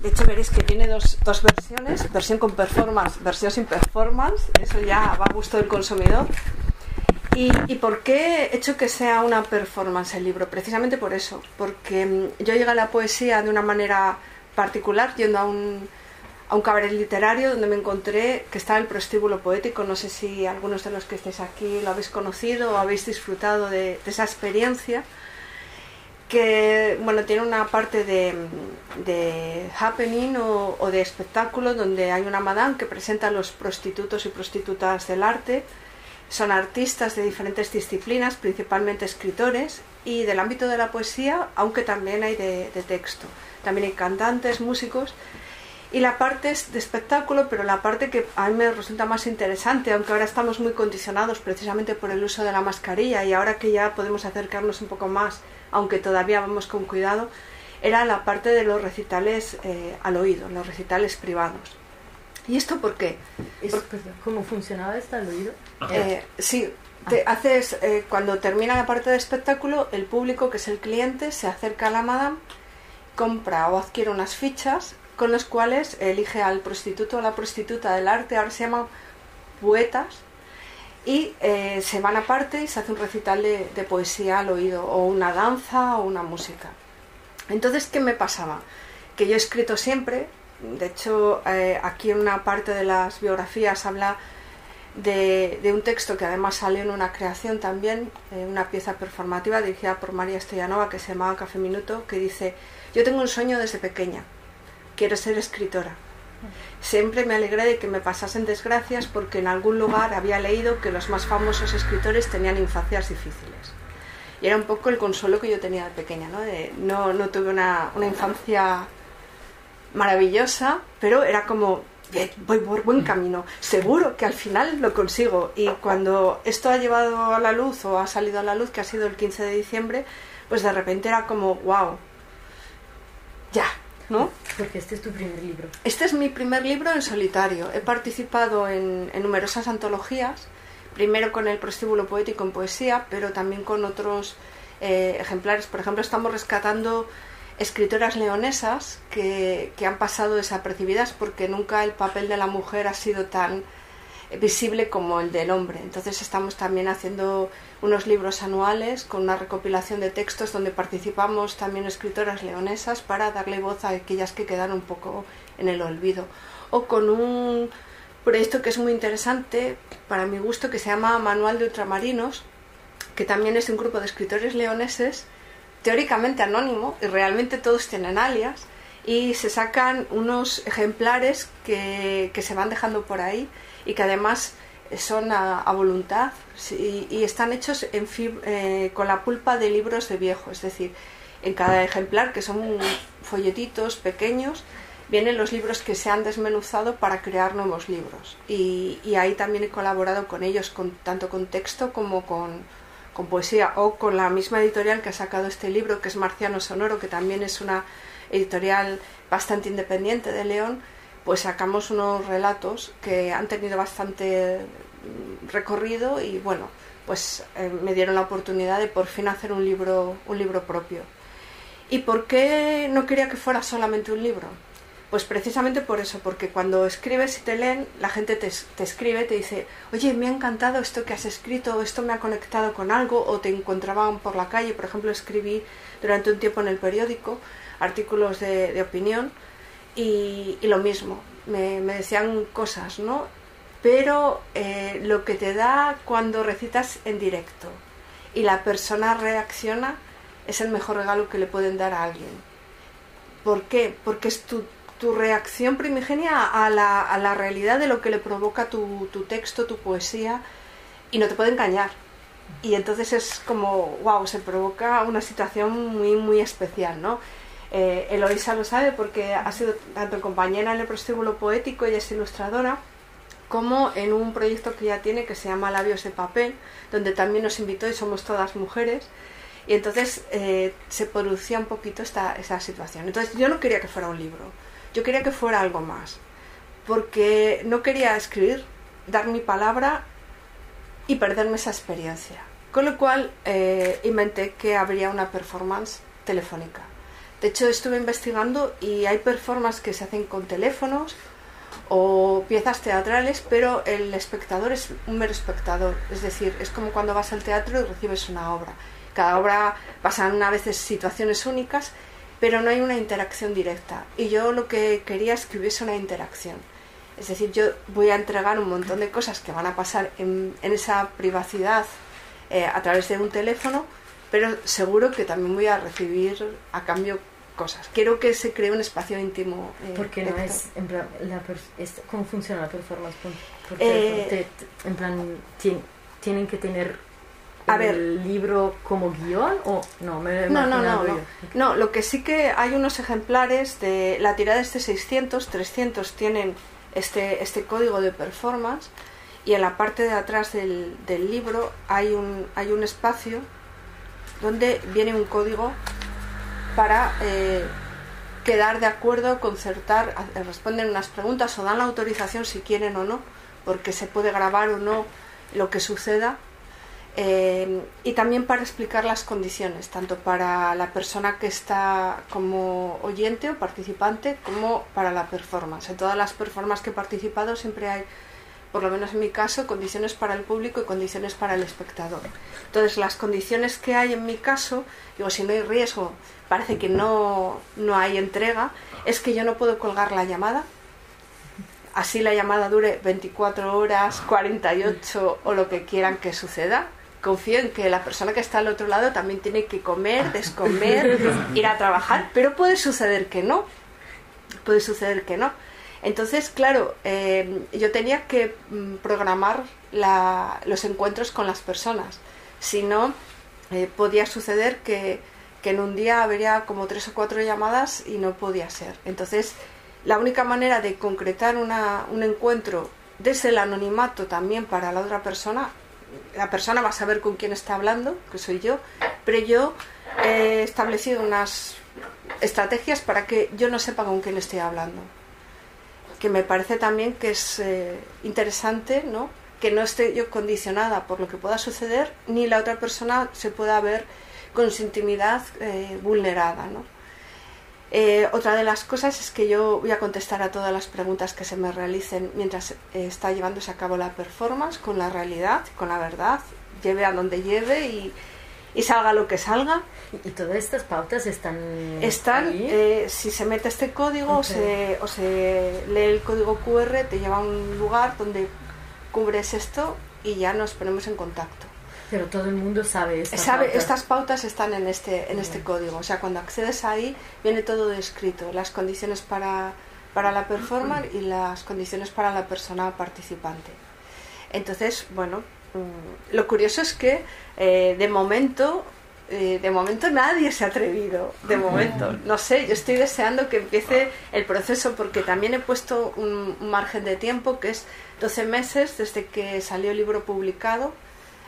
De hecho, veréis que tiene dos, dos versiones, versión con performance, versión sin performance, eso ya va a gusto del consumidor. ¿Y, ¿Y, por qué he hecho que sea una performance el libro? Precisamente por eso, porque mm, yo llegué a la poesía de una manera particular, yendo a un, a un cabaret literario donde me encontré que estaba el prostíbulo poético. No sé si algunos de los que estéis aquí lo habéis conocido o habéis disfrutado de, de esa experiencia que bueno, tiene una parte de, de happening o, o, de espectáculo donde hay una madame que presenta a los prostitutos y prostitutas del arte. Son artistas de diferentes disciplinas, principalmente escritores, y del ámbito de la poesía, aunque también hay de, de texto. También hay cantantes, músicos. Y la parte es de espectáculo, pero la parte que a mí me resulta más interesante, aunque ahora estamos muy condicionados precisamente por el uso de la mascarilla y ahora que ya podemos acercarnos un poco más aunque todavía vamos con cuidado, era la parte de los recitales eh, al oído, los recitales privados. ¿Y esto por qué? Por, ¿Cómo funcionaba esto al oído? Eh, sí, te haces, eh, cuando termina la parte de espectáculo, el público, que es el cliente, se acerca a la madame, compra o adquiere unas fichas con las cuales elige al prostituto o la prostituta del arte, ahora se llaman poetas, y eh, se van aparte y se hace un recital de, poesía al oído, o una danza o una música. Entonces, ¿qué me pasaba? Que yo he escrito siempre, de hecho, eh, aquí en una parte de las biografías habla de, de, un texto que además salió en una creación también, eh, una pieza performativa dirigida por María Estellanova que se llamaba Café Minuto, que dice, yo tengo un sueño desde pequeña, quiero ser escritora. Siempre me alegré de que me pasasen desgracias porque en algún lugar había leído que los más famosos escritores tenían infancias difíciles. Y era un poco el consuelo que yo tenía de pequeña, ¿no? No, tuve una, una infancia maravillosa, pero era como, voy por buen camino, seguro que al final lo consigo. Y cuando esto ha llevado a la luz o ha salido a la luz, que ha sido el 15 de diciembre, pues de repente era como, wow, ya, ¿no? Porque este es tu primer libro. Este es mi primer libro en solitario. He participado en, en numerosas antologías, primero con el prostíbulo poético en poesía, pero también con otros eh, ejemplares. Por ejemplo, estamos rescatando escritoras leonesas que, que, han pasado desapercibidas porque nunca el papel de la mujer ha sido tan visible como el del hombre. Entonces estamos también haciendo unos libros anuales con una recopilación de textos donde participamos también escritoras leonesas para darle voz a aquellas que quedan un poco en el olvido. O con un proyecto que es muy interesante para mi gusto que se llama Manual de Ultramarinos, que también es un grupo de escritores leoneses teóricamente anónimo y realmente todos tienen alias y se sacan unos ejemplares que, que se van dejando por ahí y que además son a, voluntad y, están hechos en eh, con la pulpa de libros de viejo, es decir, en cada ejemplar, que son folletitos pequeños, vienen los libros que se han desmenuzado para crear nuevos libros. Y, y ahí también he colaborado con ellos, con, tanto con texto como con, con poesía, o con la misma editorial que ha sacado este libro, que es Marciano Sonoro, que también es una editorial bastante independiente de León, pues sacamos unos relatos que han tenido bastante recorrido y bueno, pues eh, me dieron la oportunidad de por fin hacer un libro, un libro propio. ¿Y por qué no quería que fuera solamente un libro? Pues precisamente por eso, porque cuando escribes y te leen, la gente te, te, escribe, te dice, oye, me ha encantado esto que has escrito, esto me ha conectado con algo, o te encontraban por la calle, por ejemplo, escribí durante un tiempo en el periódico artículos de opinión, y, lo mismo, me, me decían cosas, ¿no? Pero eh, lo que te da cuando recitas en directo y la persona reacciona es el mejor regalo que le pueden dar a alguien. ¿Por qué? Porque es tu, tu reacción primigenia a la, a la, realidad de lo que le provoca tu, tu texto, tu poesía, y no te puede engañar. Y entonces es como, wow, se provoca una situación muy, muy especial, ¿no? Eh, Eloisa lo sabe porque ha sido tanto compañera en el prostíbulo poético, ella es ilustradora, como en un proyecto que ya tiene que se llama Labios de Papel, donde también nos invitó y somos todas mujeres. Y entonces eh, se producía un poquito esta, situación. Entonces yo no quería que fuera un libro, yo quería que fuera algo más, porque no quería escribir, dar mi palabra y perderme esa experiencia. Con lo cual eh, inventé que habría una performance telefónica De hecho, estuve investigando y hay performances que se hacen con teléfonos o piezas teatrales, pero el espectador es un mero espectador. Es decir, es como cuando vas al teatro y recibes una obra. Cada obra pasan a veces situaciones únicas, pero no hay una interacción directa. Y yo lo que quería es que hubiese una interacción. Es decir, yo voy a entregar un montón de cosas que van a pasar en, esa privacidad eh, a través de un teléfono, pero seguro que también voy a recibir a cambio cosas. Quiero que se cree un espacio íntimo. Eh, Porque no es, en plan, ¿cómo funciona la performance? Eh, en plan, ¿tienen que tener a el ver, libro como guion o no? Me no, no, no, no. No, lo que sí que hay unos ejemplares de la tirada este 600, 300 tienen este, este código de performance y en la parte de atrás del, del libro hay un, hay un espacio donde viene un código para eh, quedar de acuerdo, concertar, responden unas preguntas o dan la autorización si quieren o no, porque se puede grabar o no lo que suceda. Eh, y también para explicar las condiciones, tanto para la persona que está como oyente o participante, como para la performance. En todas las performances que he participado siempre hay por lo menos en mi caso, condiciones para el público y condiciones para el espectador. Entonces, las condiciones que hay en mi caso, digo, si no hay riesgo, parece que no, no hay entrega, es que yo no puedo colgar la llamada. Así la llamada dure 24 horas, 48 o lo que quieran que suceda. Confío en que la persona que está al otro lado también tiene que comer, descomer, ir a trabajar, pero puede suceder que no. Puede suceder que no. Entonces, claro, eh, yo tenía que mm, programar los encuentros con las personas. Si no, eh, podía suceder que, en un día habría como tres o cuatro llamadas y no podía ser. Entonces, la única manera de concretar un encuentro desde el anonimato también para la otra persona, la persona va a saber con quién está hablando, que soy yo, pero yo he establecido unas estrategias para que yo no sepa con quién estoy hablando que me parece también que es eh, interesante, ¿no? Que no esté yo condicionada por lo que pueda suceder, ni la otra persona se pueda ver con su intimidad eh, vulnerada, ¿no? Eh, otra de las cosas es que yo voy a contestar a todas las preguntas que se me realicen mientras está llevándose a cabo la performance con la realidad, con la verdad, lleve a donde lleve y, y salga lo que salga. ¿Y todas estas pautas están Están, eh, si se mete este código o, se, o se lee el código QR, te lleva a un lugar donde cubres esto y ya nos ponemos en contacto. Pero todo el mundo sabe estas sabe, pautas. Estas pautas están en este, en este código. O sea, cuando accedes ahí, viene todo descrito. Las condiciones para, para la performance y las condiciones para la persona participante. Entonces, bueno, lo curioso es que eh, de momento eh, de momento nadie se ha atrevido, de momento. No sé, yo estoy deseando que empiece el proceso porque también he puesto un, margen de tiempo que es 12 meses desde que salió el libro publicado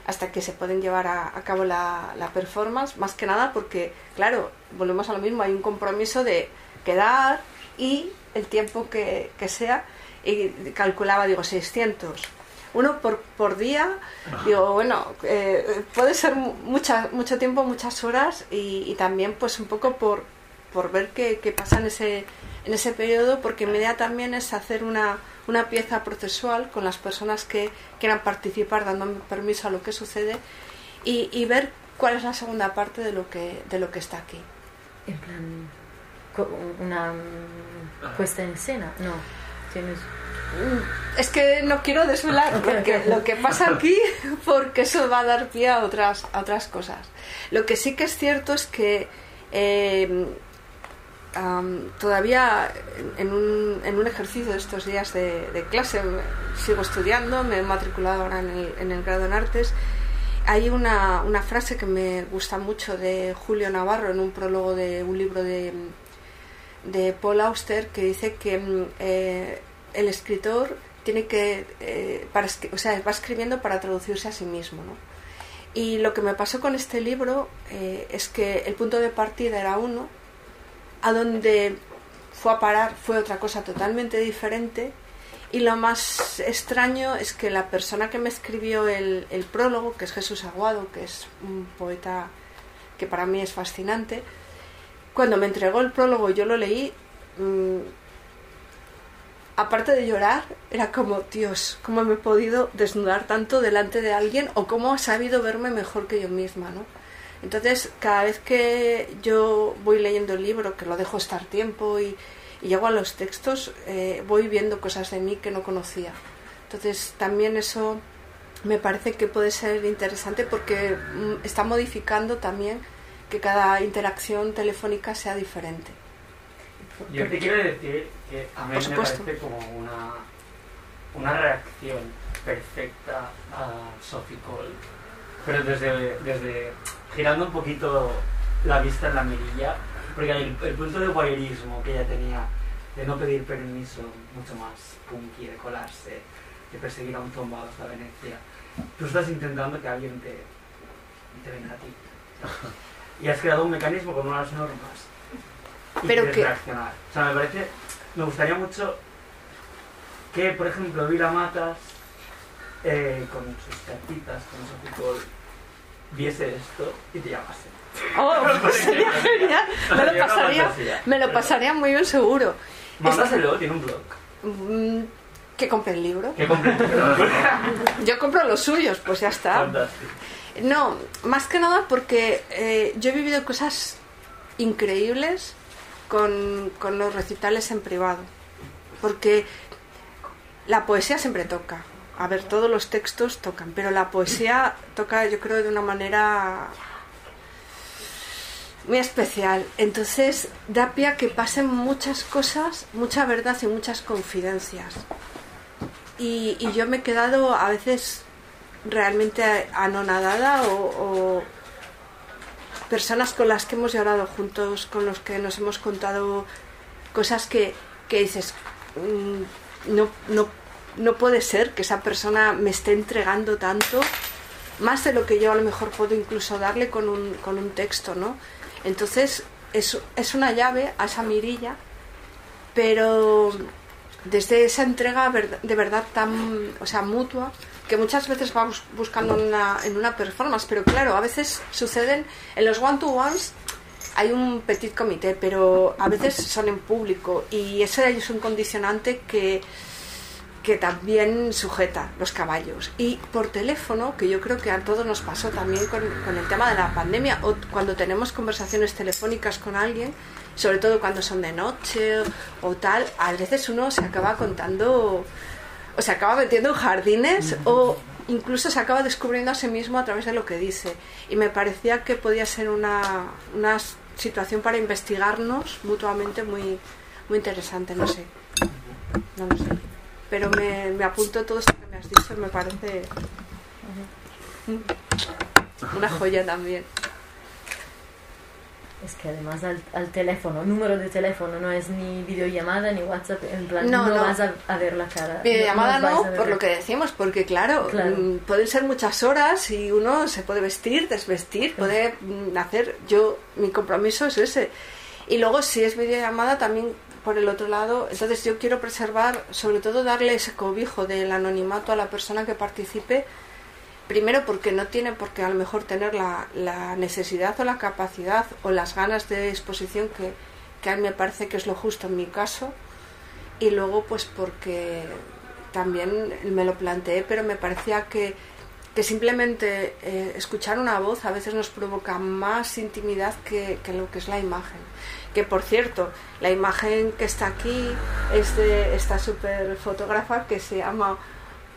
hasta que se pueden llevar a, cabo la, performance, más que nada porque, claro, volvemos a lo mismo, hay un compromiso de quedar y el tiempo que, que sea, y calculaba, digo, 600 uno por, por día, digo, bueno, eh, puede ser mucha, mucho tiempo, muchas horas y, también pues un poco por, por ver qué, pasa en ese, en ese periodo, porque mi idea también es hacer una, una pieza procesual con las personas que quieran participar, dando permiso a lo que sucede y, y ver cuál es la segunda parte de lo que, de lo que está aquí. En plan, una puesta en escena, no, tienes es que no quiero desvelar porque lo que pasa aquí, porque eso va a dar pie a otras, a otras cosas. Lo que sí que es cierto es que em, todavía en un, en un, ejercicio de estos días de, clase, sigo estudiando, me he matriculado ahora en el, en el grado en artes, hay una, una, frase que me gusta mucho de Julio Navarro en un prólogo de un libro de, de Paul Auster que dice que em, eh, el escritor tiene que, eh, para, o sea, va escribiendo para traducirse a sí mismo, ¿no? Y lo que me pasó con este libro eh, es que el punto de partida era uno, a donde fue a parar fue otra cosa totalmente diferente, y lo más extraño es que la persona que me escribió el, el prólogo, que es Jesús Aguado, que es un poeta que para mí es fascinante, cuando me entregó el prólogo yo lo leí, mm, aparte de llorar, era como, Dios, ¿cómo me he podido desnudar tanto delante de alguien o cómo ha sabido verme mejor que yo misma, ¿no? Entonces, cada vez que yo voy leyendo el libro, que lo dejo estar tiempo y, llego a los textos, eh, voy viendo cosas de mí que no conocía. Entonces, también eso me parece que puede ser interesante porque mm, está modificando también que cada interacción telefónica sea diferente. Yo te quiero decir que a mí me parece como una, una reacción perfecta a Sophie Cole, pero desde, desde girando un poquito la vista en la mirilla, porque el, el punto de voyeurismo que ella tenía, de no pedir permiso, mucho más punky, de colarse, de perseguir a un tombado hasta Venecia, tú estás intentando que alguien te, te venga a ti. Y has creado un mecanismo con unas normas. Y Pero que... reaccionar. O sea, me parece, me gustaría mucho que, por ejemplo, Vila Matas, eh, con sus cartitas, con su artículo, viese esto y te llamase. Oh, sería genial. Me lo, pasaría, me lo pasaría muy bien seguro. Mándaselo, tiene un blog. Mm, que compre el libro. Que compre el libro. Yo compro los suyos, pues ya está. Fantástico. No, más que nada porque eh, yo he vivido cosas increíbles con, con los recitales en privado. Porque la poesía siempre toca. A ver, todos los textos tocan, pero la poesía toca, yo creo, de una manera muy especial. Entonces, da pie a que pasen muchas cosas, mucha verdad y muchas confidencias. Y, y yo me he quedado a veces realmente anonadada o, personas con las que hemos llorado juntos, con los que nos hemos contado cosas que, que dices, mm, no, no, no puede ser que esa persona me esté entregando tanto, más de lo que yo a lo mejor puedo incluso darle con un, con un texto, ¿no? Entonces es, es una llave a esa mirilla, pero desde esa entrega de verdad tan, o sea, mutua, que muchas veces vamos buscando una, en una performance, pero claro, a veces suceden en los one-to-ones hay un petit comité, pero a veces son en público y ese es un condicionante que, que también sujeta los caballos. Y por teléfono, que yo creo que a todos nos pasó también con, con el tema de la pandemia, o cuando tenemos conversaciones telefónicas con alguien, sobre todo cuando son de noche o tal, a veces uno se acaba contando o se acaba metiendo en jardines o incluso se acaba descubriendo a sí mismo a través de lo que dice. Y me parecía que podía ser una, una situación para investigarnos mutuamente muy, muy interesante, no sé. No lo sé. Pero me, me apunto todo esto que me has dicho, me parece una joya también. Es que además al, teléfono, número de teléfono, no es ni videollamada ni WhatsApp, en plan, no, vas a, ver la cara. Videollamada no, por lo que decimos, porque claro, mm, pueden ser muchas horas y uno se puede vestir, desvestir, puede mm, hacer, yo, mi compromiso es ese. Y luego si es videollamada también por el otro lado, entonces yo quiero preservar, sobre todo darle ese cobijo del anonimato a la persona que participe, Primero porque no tiene por qué a lo mejor tener la, necesidad o la capacidad o las ganas de exposición que, que a mí me parece que es lo justo en mi caso. Y luego pues porque también me lo planteé, pero me parecía que, que simplemente eh, escuchar una voz a veces nos provoca más intimidad que, que, lo que es la imagen. Que por cierto, la imagen que está aquí es de esta super fotógrafa que se llama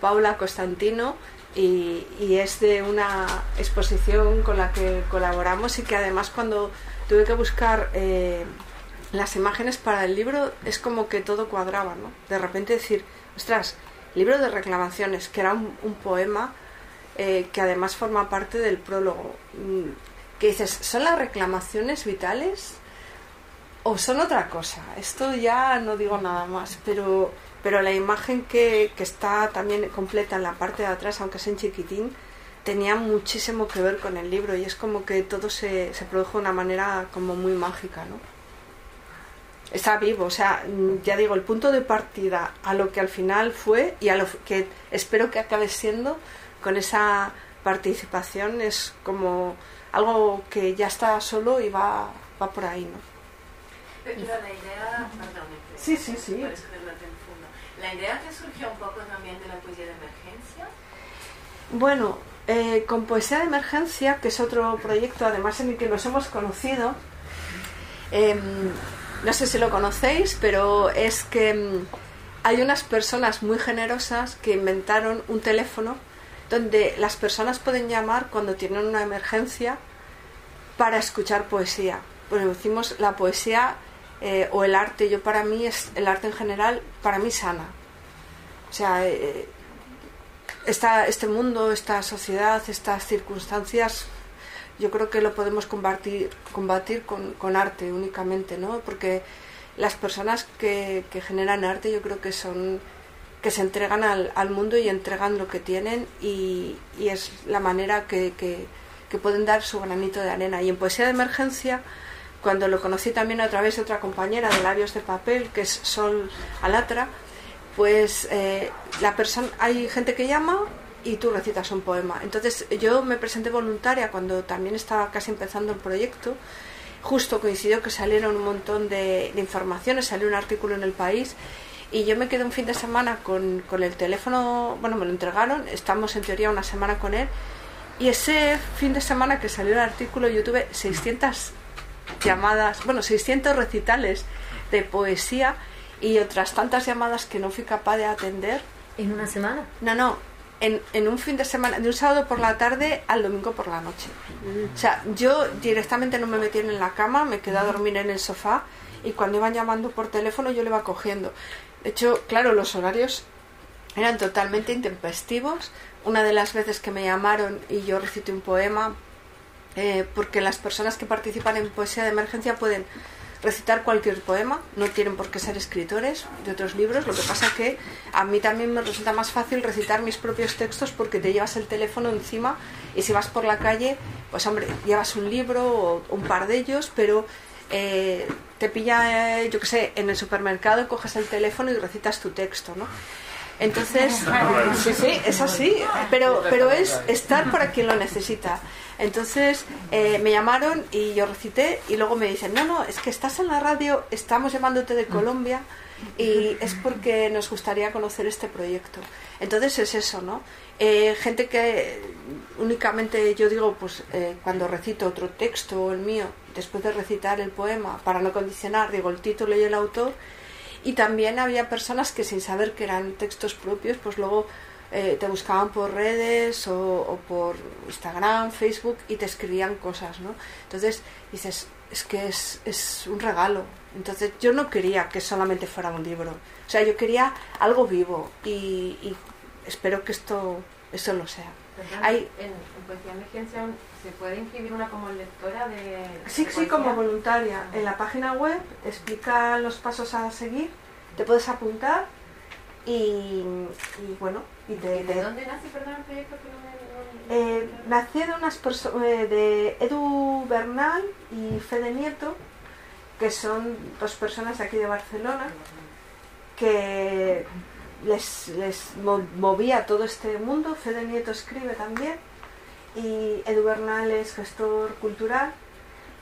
Paula Constantino y, es de una exposición con la que colaboramos y que además cuando tuve que buscar eh, las imágenes para el libro es como que todo cuadraba, ¿no? De repente decir, ostras, libro de reclamaciones, que era un, poema eh, que además forma parte del prólogo, mm, que dices, ¿son las reclamaciones vitales o son otra cosa? Esto ya no digo nada más, pero pero la imagen que, que está también completa en la parte de atrás, aunque es en chiquitín, tenía muchísimo que ver con el libro y es como que todo se, se produjo de una manera como muy mágica, ¿no? Está vivo, o sea, ya digo, el punto de partida a lo que al final fue y a lo que espero que acabe siendo con esa participación es como algo que ya está solo y va, va por ahí, ¿no? Pero la idea, perdón, sí, sí, sí. La idea que surgió un poco también de la poesía de emergencia. Bueno, eh, con Poesía de Emergencia, que es otro proyecto además en el que nos hemos conocido, em, no sé si lo conocéis, pero es que em, hay unas personas muy generosas que inventaron un teléfono donde las personas pueden llamar cuando tienen una emergencia para escuchar poesía. Pues decimos la poesía eh, o el arte, yo para mí es el arte en general, para mí sana. O sea, eh, este mundo, esta sociedad, estas circunstancias, yo creo que lo podemos combatir, combatir con, con arte únicamente, ¿no? Porque las personas que, que, generan arte yo creo que son que se entregan al, mundo y entregan lo que tienen y, y es la manera que, que, pueden dar su granito de arena. Y en Poesía de Emergencia, cuando lo conocí también a través de otra compañera de Labios de Papel, que es Sol Alatra, pues eh, la persona hay gente que llama y tú recitas un poema. Entonces yo me presenté voluntaria cuando también estaba casi empezando el proyecto. Justo coincidió que salieron un montón de, informaciones, salió un artículo en el país y yo me quedé un fin de semana con, con, el teléfono, bueno, me lo entregaron, estamos en teoría una semana con él y ese fin de semana que salió el artículo yo tuve 600 llamadas, bueno, 600 recitales de poesía y otras tantas llamadas que no fui capaz de atender. ¿En una semana? No, no, en, en, un fin de semana, de un sábado por la tarde al domingo por la noche. O sea, yo directamente no me metí en la cama, me quedé a dormir en el sofá y cuando iban llamando por teléfono yo le iba cogiendo. De hecho, claro, los horarios eran totalmente intempestivos. Una de las veces que me llamaron y yo recité un poema, eh, porque las personas que participan en poesía de emergencia pueden recitar cualquier poema, no tienen por qué ser escritores de otros libros, lo que pasa que a mí también me resulta más fácil recitar mis propios textos porque te llevas el teléfono encima y si vas por la calle, pues hombre, llevas un libro o un par de ellos, pero eh, te pilla, eh, yo qué sé, en el supermercado, coges el teléfono y recitas tu texto, ¿no? Entonces, sí, sí, es así, pero, pero es estar para quien lo necesita. Entonces eh, me llamaron y yo recité y luego me dicen, no, no, es que estás en la radio, estamos llamándote de Colombia y es porque nos gustaría conocer este proyecto. Entonces es eso, ¿no? Eh, gente que únicamente yo digo, pues eh, cuando recito otro texto o el mío, después de recitar el poema, para no condicionar, digo el título y el autor, y también había personas que sin saber que eran textos propios, pues luego eh, te buscaban por redes o, por Instagram, Facebook y te escribían cosas, ¿no? Entonces dices, es que es, es un regalo. Entonces yo no quería que solamente fuera un libro. O sea, yo quería algo vivo y, y espero que esto, esto lo sea. Hay, en, en Emergencia se puede inscribir una como lectora de... Sí, sí, como voluntaria. En la página web explica los pasos a seguir, te puedes apuntar y, bueno, y de, dónde nace, perdón, el proyecto? Eh, nació de unas eh, de Edu Bernal y Fede Nieto, que son dos personas de aquí de Barcelona, que les, les movía todo este mundo. Fede Nieto escribe también y Edu Bernal es gestor cultural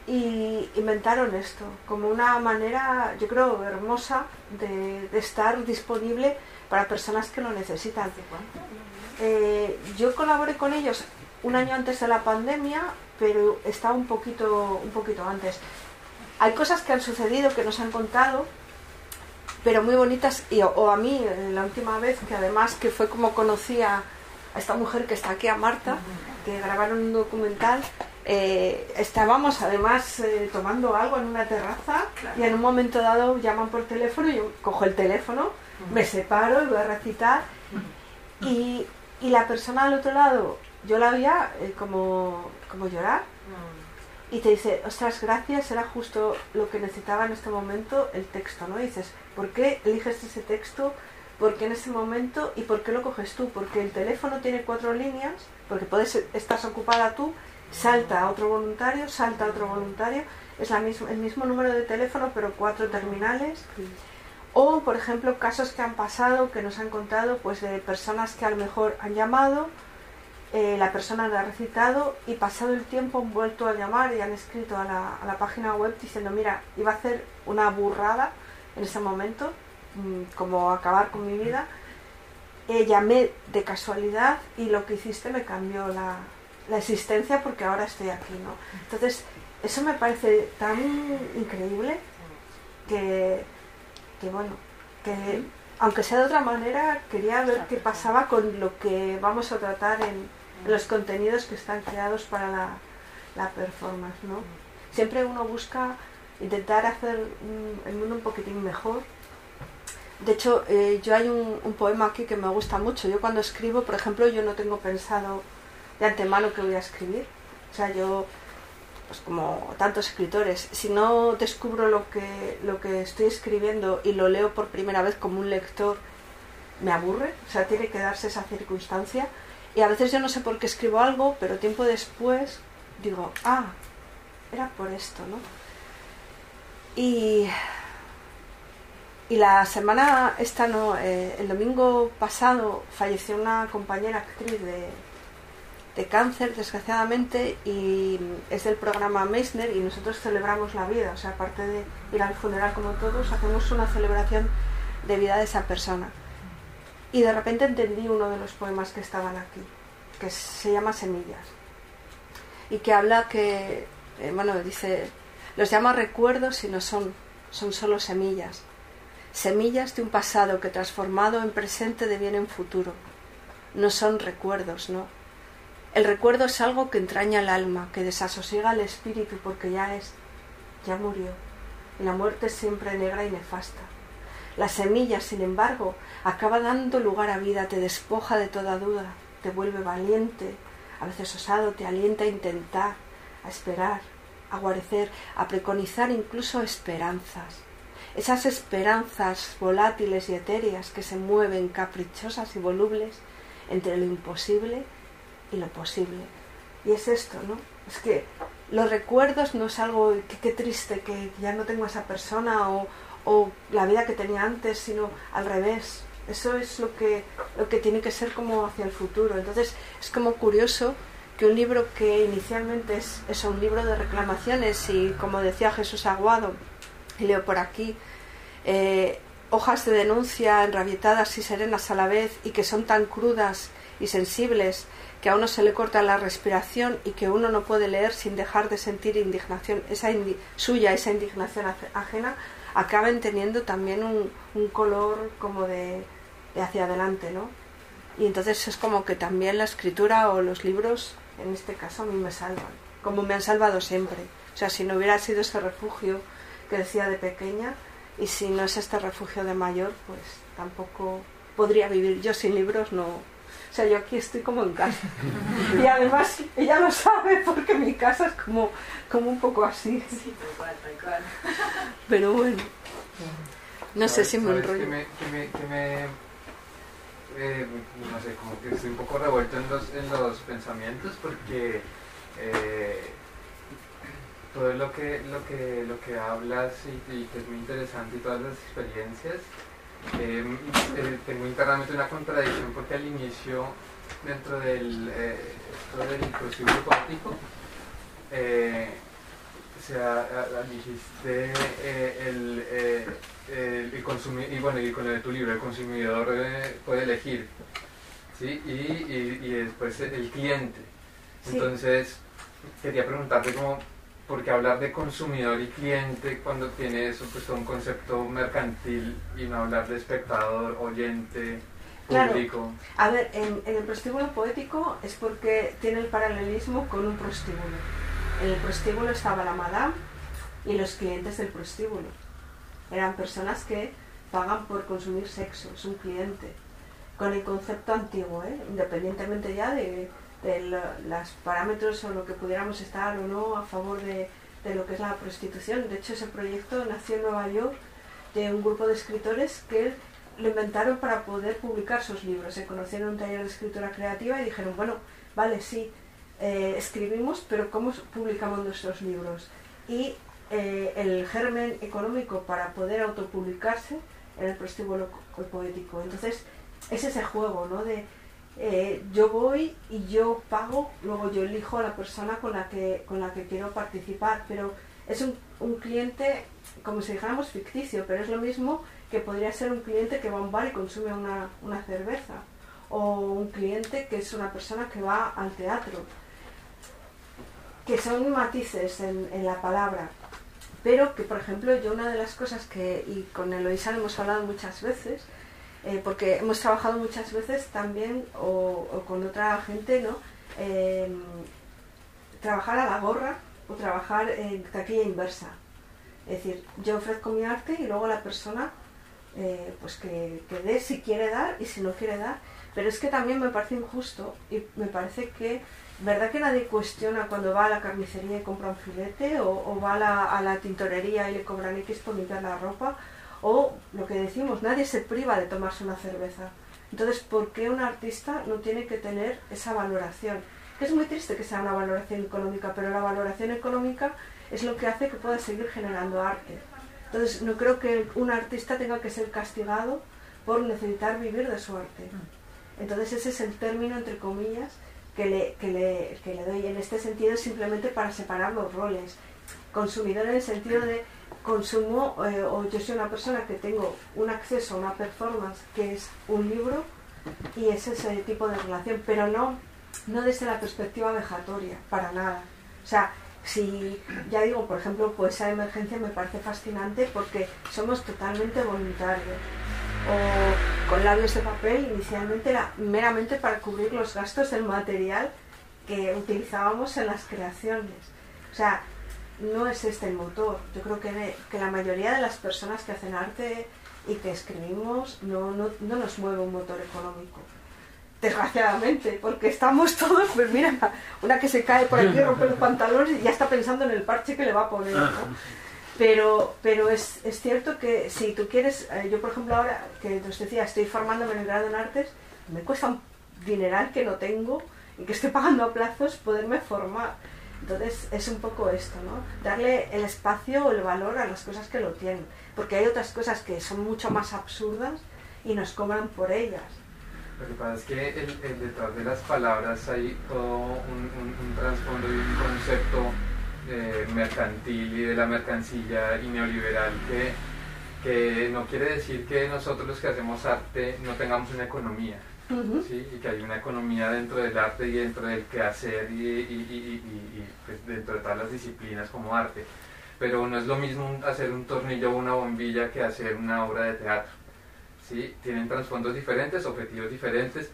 y inventaron esto como una manera, yo creo, hermosa de, de estar disponible para personas que lo necesitan. Eh, yo colaboré con ellos un año antes de la pandemia, pero está un poquito, un poquito antes. Hay cosas que han sucedido, que nos han contado, pero muy bonitas, y, o, a mí, eh, la última vez, que además que fue como conocí a, esta mujer que está aquí, a Marta, que grabaron un documental, eh, estábamos además tomando algo en una terraza y en un momento dado llaman por teléfono yo cojo el teléfono me separo y voy a recitar y, y la persona al otro lado, yo la veía eh, como, como llorar y te dice, ostras, gracias, era justo lo que necesitaba en este momento el texto, ¿no? Y dices, ¿por qué eliges ese texto? ¿Por qué en ese momento? ¿Y por qué lo coges tú? Porque el teléfono tiene cuatro líneas, porque puedes, estás ocupada tú, salta a otro voluntario, salta a otro voluntario, es la el mismo número de teléfono, pero cuatro terminales. O, por ejemplo, casos que han pasado, que nos han contado, pues de personas que a lo mejor han llamado eh, la persona lo ha recitado y pasado el tiempo han vuelto a llamar y han escrito a la, a la página web diciendo, mira, iba a hacer una burrada en ese momento, mm, como acabar con mi vida. Eh, llamé de casualidad y lo que hiciste me cambió la, la existencia porque ahora estoy aquí, ¿no? Entonces, eso me parece tan increíble que, que bueno, que aunque sea de otra manera, quería ver qué pasaba con lo que vamos a tratar en, los contenidos que están creados para la, la performance, ¿no? Siempre uno busca intentar hacer el mundo un poquitín mejor. De hecho, eh, yo hay un, un, poema aquí que me gusta mucho. Yo cuando escribo, por ejemplo, yo no tengo pensado de antemano que voy a escribir. O sea, yo, pues como tantos escritores, si no descubro lo que, lo que estoy escribiendo y lo leo por primera vez como un lector, me aburre. O sea, tiene que darse esa circunstancia. Y a veces yo no sé por qué escribo algo, pero tiempo después digo, ah, era por esto, ¿no? Y, y la semana, esta no, eh, el domingo pasado falleció una compañera actriz de, de cáncer, desgraciadamente, y es del programa Meissner y nosotros celebramos la vida, o sea, aparte de ir al funeral como todos, hacemos una celebración de vida de esa persona. Y de repente entendí uno de los poemas que estaban aquí, que se llama Semillas, y que habla que, eh, bueno, dice, los llama recuerdos y no son, son solo semillas, semillas de un pasado que transformado en presente deviene en futuro. No son recuerdos, no. El recuerdo es algo que entraña el alma, que desasosiega el espíritu porque ya es, ya murió. Y la muerte es siempre negra y nefasta. La semilla, sin embargo, acaba dando lugar a vida, te despoja de toda duda, te vuelve valiente, a veces osado, te alienta a intentar, a esperar, a guarecer, a preconizar incluso esperanzas. Esas esperanzas volátiles y etéreas que se mueven caprichosas y volubles entre lo imposible y lo posible. Y es esto, ¿no? Es que los recuerdos no es algo que qué triste que ya no tengo a esa persona o, o la vida que tenía antes, sino al revés. Eso es lo que, lo que tiene que ser como hacia el futuro. Entonces es como curioso que un libro que inicialmente es, es un libro de reclamaciones y como decía Jesús Aguado, y leo por aquí, eh, hojas de denuncia enrabietadas y serenas a la vez y que son tan crudas y sensibles que a uno se le corta la respiración y que uno no puede leer sin dejar de sentir indignación, esa suya, esa indignación ajena, acaben teniendo también un, un color como de, de, hacia adelante, ¿no? Y entonces es como que también la escritura o los libros, en este caso, a mí me salvan, como me han salvado siempre. O sea, si no hubiera sido ese refugio que decía de pequeña, y si no es este refugio de mayor, pues tampoco podría vivir. Yo sin libros no. O sea, yo aquí estoy como en casa. Y además ella lo sabe porque mi casa es como, como un poco así. Sí, tal cual, tal cual. Pero bueno. No sé si me enrollo. Que me, que me, que me eh, no sé, como que estoy un poco revuelto en los, en los pensamientos porque eh, todo lo que, lo que, lo que hablas y, y, que es muy interesante y todas las experiencias, eh, eh tengo internamente una contradicción porque al inicio, dentro del, eh, del prostíbulo poético, eh, o sea, dijiste el, el, el consumidor, y bueno, y con el de tu libro, el consumidor puede elegir, ¿sí? Y, y, y después el cliente. Entonces, quería preguntarte cómo porque hablar de consumidor y cliente cuando tiene eso, pues un concepto mercantil y no hablar de espectador, oyente, público. Claro. A ver, en, en, el prostíbulo poético es porque tiene el paralelismo con un prostíbulo. En el prostíbulo estaba la madame y los clientes del prostíbulo. Eran personas que pagan por consumir sexo, es un cliente. Con el concepto antiguo, ¿eh? independientemente ya de de los parámetros o lo que pudiéramos estar o no a favor de, lo que es la prostitución. De hecho, ese proyecto nació en Nueva York de un grupo de escritores que lo inventaron para poder publicar sus libros. Se conocieron en un taller de escritura creativa y dijeron, bueno, vale, sí, eh, escribimos, pero ¿cómo publicamos nuestros libros? Y eh, el germen económico para poder autopublicarse era el prostíbulo poético. Entonces, es ese juego, ¿no? Eh, yo voy y yo pago, luego yo elijo a la persona con la que, con la que quiero participar, pero es un, un cliente, como si dijéramos ficticio, pero es lo mismo que podría ser un cliente que va a un bar y consume una, una cerveza, o un cliente que es una persona que va al teatro, que son matices en, en la palabra, pero que por ejemplo yo una de las cosas que, y con Eloisa hemos hablado muchas veces, eh, porque hemos trabajado muchas veces también o, con otra gente, ¿no? Em, trabajar a la gorra o trabajar en taquilla inversa. Es decir, yo ofrezco mi arte y luego la persona eh, pues que, que dé si quiere dar y si no quiere dar. Pero es que también me parece injusto y me parece que, ¿verdad que nadie cuestiona cuando va a la carnicería y compra un filete o, va a la, a la, tintorería y le cobran X por limpiar la ropa? O lo que decimos, nadie se priva de tomarse una cerveza. Entonces, ¿por qué un artista no tiene que tener esa valoración? Que es muy triste que sea una valoración económica, pero la valoración económica es lo que hace que pueda seguir generando arte. Entonces, no creo que un artista tenga que ser castigado por necesitar vivir de su arte. Entonces, ese es el término, entre comillas, que le, que le, que le doy. En este sentido, simplemente para separar los roles. Consumidor en el sentido de consumo eh, o yo soy una persona que tengo un acceso a una performance que es un libro y es ese tipo de relación, pero no, no desde la perspectiva vejatoria, para nada. O sea, si ya digo, por ejemplo, pues esa emergencia me parece fascinante porque somos totalmente voluntarios. O con labios de papel inicialmente era meramente para cubrir los gastos del material que utilizábamos en las creaciones. O sea, no es este el motor. Yo creo que, que la mayoría de las personas que hacen arte y que escribimos no, no, no nos mueve un motor económico. Desgraciadamente, porque estamos todos, pues mira, una que se cae por aquí, rompe los pantalones y ya está pensando en el parche que le va a poner. ¿no? Pero, pero es, es cierto que si tú quieres, eh, yo por ejemplo ahora que os decía, estoy formándome en el grado en artes, me cuesta un dineral que no tengo y que estoy pagando a plazos poderme formar. Entonces es un poco esto, ¿no? Darle el espacio o el valor a las cosas que lo tienen. Porque hay otras cosas que son mucho más absurdas y nos cobran por ellas. Lo que pasa es que detrás de las palabras hay todo un, un, trasfondo y un concepto eh, mercantil y de la mercancía y neoliberal que, que no quiere decir que nosotros los que hacemos arte no tengamos una economía. Uh -huh. ¿sí? y que hay una economía dentro del arte y dentro del quehacer y, y, y, y pues dentro de todas las disciplinas como arte. Pero no es lo mismo hacer un tornillo o una bombilla que hacer una obra de teatro. ¿sí? Tienen trasfondos diferentes, objetivos diferentes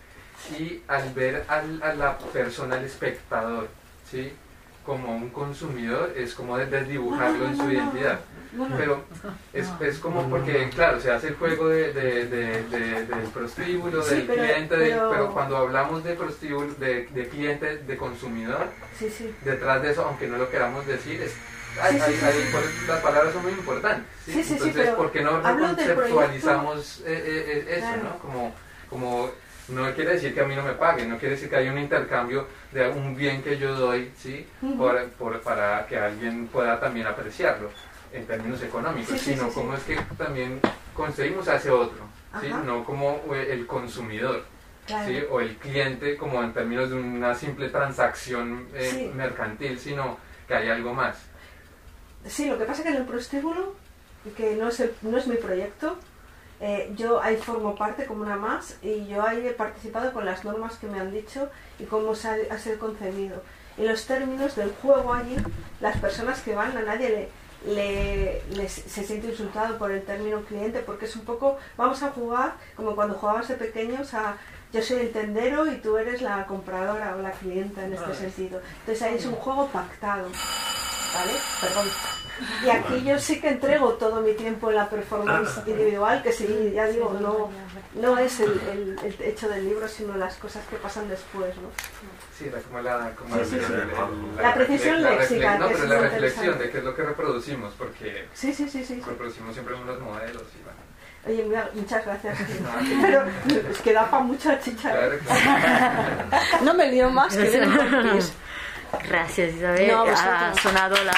y al ver al, a la persona, al espectador, ¿sí? como un consumidor es como desdibujarlo en su identidad. Pero es, es como porque, claro, se hace el juego de, de, de, del prostíbulo, Sí, del pero- cliente, pero- pero cuando hablamos de prostíbulo, de, de cliente, de consumidor, Sí, sí. detrás de eso, aunque no lo queramos decir, es, hay- Sí, sí, hay- sí, hay- sí. por- las palabras son muy importantes. ¿sí? Sí, sí, sí, Entonces, pero ¿por qué no reconceptualizamos eh, eh, eh, eso? Claro. ¿no? Como, como no quiere decir que a mí no me paguen, no quiere decir que hay un intercambio de un bien que yo doy, ¿sí? Por- por- para que alguien pueda también apreciarlo en términos económicos, Sí, sino como es que también conseguimos a ese otro. No como eh, el consumidor. Claro. o el cliente como en términos de una simple transacción eh, mercantil, sino que hay algo más. Sí, lo que pasa es que en el prostíbulo, que no es, el- no es mi proyecto, eh, yo ahí formo parte como una más y yo ahí he participado con las normas que me han dicho y cómo se ha, ha sido concebido. Y los términos del juego allí, las personas que van, a nadie le, le, les- se siente insultado por el término cliente porque es un poco, vamos a jugar como cuando jugabas de pequeños a yo soy el tendero y tú eres la compradora o la clienta en este sentido. Entonces ahí es un juego pactado. ¿Vale? Perdón. Y aquí yo sí que entrego todo mi tiempo en la performance individual, que sí, ya digo, no, no es el, el- el hecho del libro, sino las cosas que pasan después, ¿no? Sí, era como la, como Sí, el- sí, el- sí. el- La precisión la léxica, No, pero la reflexión de qué es lo que reproducimos, porque Sí, sí, sí, sí. sí. reproducimos siempre unos modelos y bueno. Oye, mira, muchas gracias. Pero es que da para mucha chicha. claro, claro. No me lío más que pis. Gracias, Isabel. No, ha sonado la,